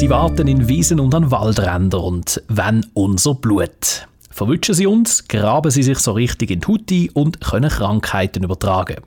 Sie warten in Wiesen und an Waldrändern und wenn unser Blut. Verwischen sie uns, graben sie sich so richtig in die Haut ein und können Krankheiten übertragen.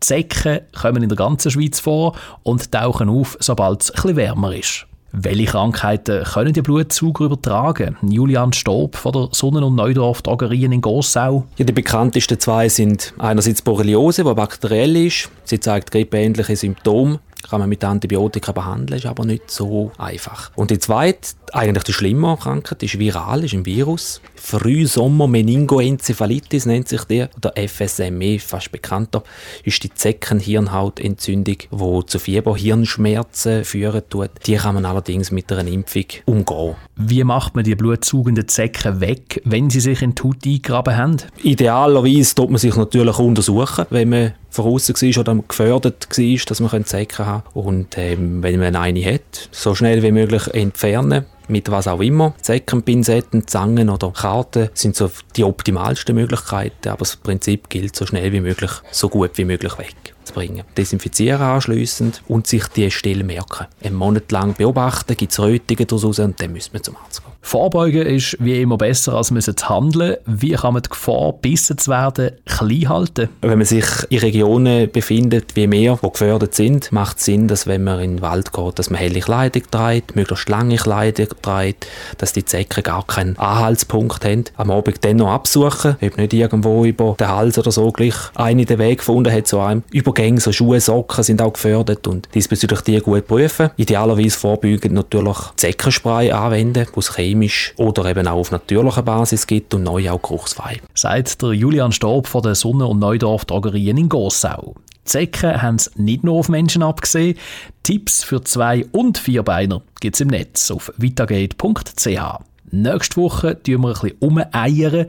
Zecken kommen in der ganzen Schweiz vor und tauchen auf, sobald es etwas wärmer ist. Welche Krankheiten können die Blutsauger übertragen? Julian Stob von der Sonnen- und Neudorf Drogerien in Gossau. Ja, die bekanntesten zwei sind einerseits Borreliose, die bakteriell ist. Sie zeigt grippeähnliche Symptome kann man mit Antibiotika behandeln, ist aber nicht so einfach. Und die zweite, eigentlich die schlimmere Krankheit, ist viral, ist ein Virus. Frühsommer-Meningoenzephalitis nennt sich der, oder FSME, fast bekannter, ist die Zeckenhirnhautentzündung, die zu Fieber, Hirnschmerzen führen tut. Die kann man allerdings mit einer Impfung umgehen. Wie macht man die blutsaugenden Zecken weg, wenn sie sich in die Haut eingraben haben? Idealerweise tut man sich natürlich untersuchen, wenn man voraus war oder gefördert war, dass man Zecken haben kann. Und ähm, wenn man eine hat, so schnell wie möglich entfernen mit was auch immer. Zeckenpinzetten, Zangen oder Karten sind so die optimalsten Möglichkeiten, aber das Prinzip gilt so schnell wie möglich, so gut wie möglich wegzubringen. Desinfizieren anschliessend und sich die Stelle merken. Einen Monat lang beobachten, gibt es Rötungen daraus und dann müssen wir zum Arzt gehen. Vorbeugen ist wie immer besser, als müssen zu handeln. Wie kann man die Gefahr, bissen zu werden, klein halten? Wenn man sich in Regionen befindet, wie wir, die gefördert sind, macht es Sinn, dass wenn man in den Wald geht, dass man helle Kleidung trägt, möglichst lange Kleidung trägt, dass die Zecken gar keinen Anhaltspunkt haben. Am Abend dann noch absuchen, ob nicht irgendwo über den Hals oder so gleich eine den Weg gefunden hat zu einem. Übergänge, so Schuhe, Socken sind auch gefördert und diesbezüglich die gut prüfen. Idealerweise vorbeugend natürlich Zeckenspray anwenden, was chemisch oder eben auch auf natürlicher Basis gibt und neu auch geruchsfrei. Sagt der Julian Storb von der Sonne- und Neudorf Drogerien in Gossau. Zecken haben es nicht nur auf Menschen abgesehen. Tipps für Zwei- und Vierbeiner gibt es im Netz auf vitagate.ch. Nächste Woche tun wir ein bisschen umeiern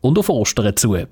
und auf Ostern zu.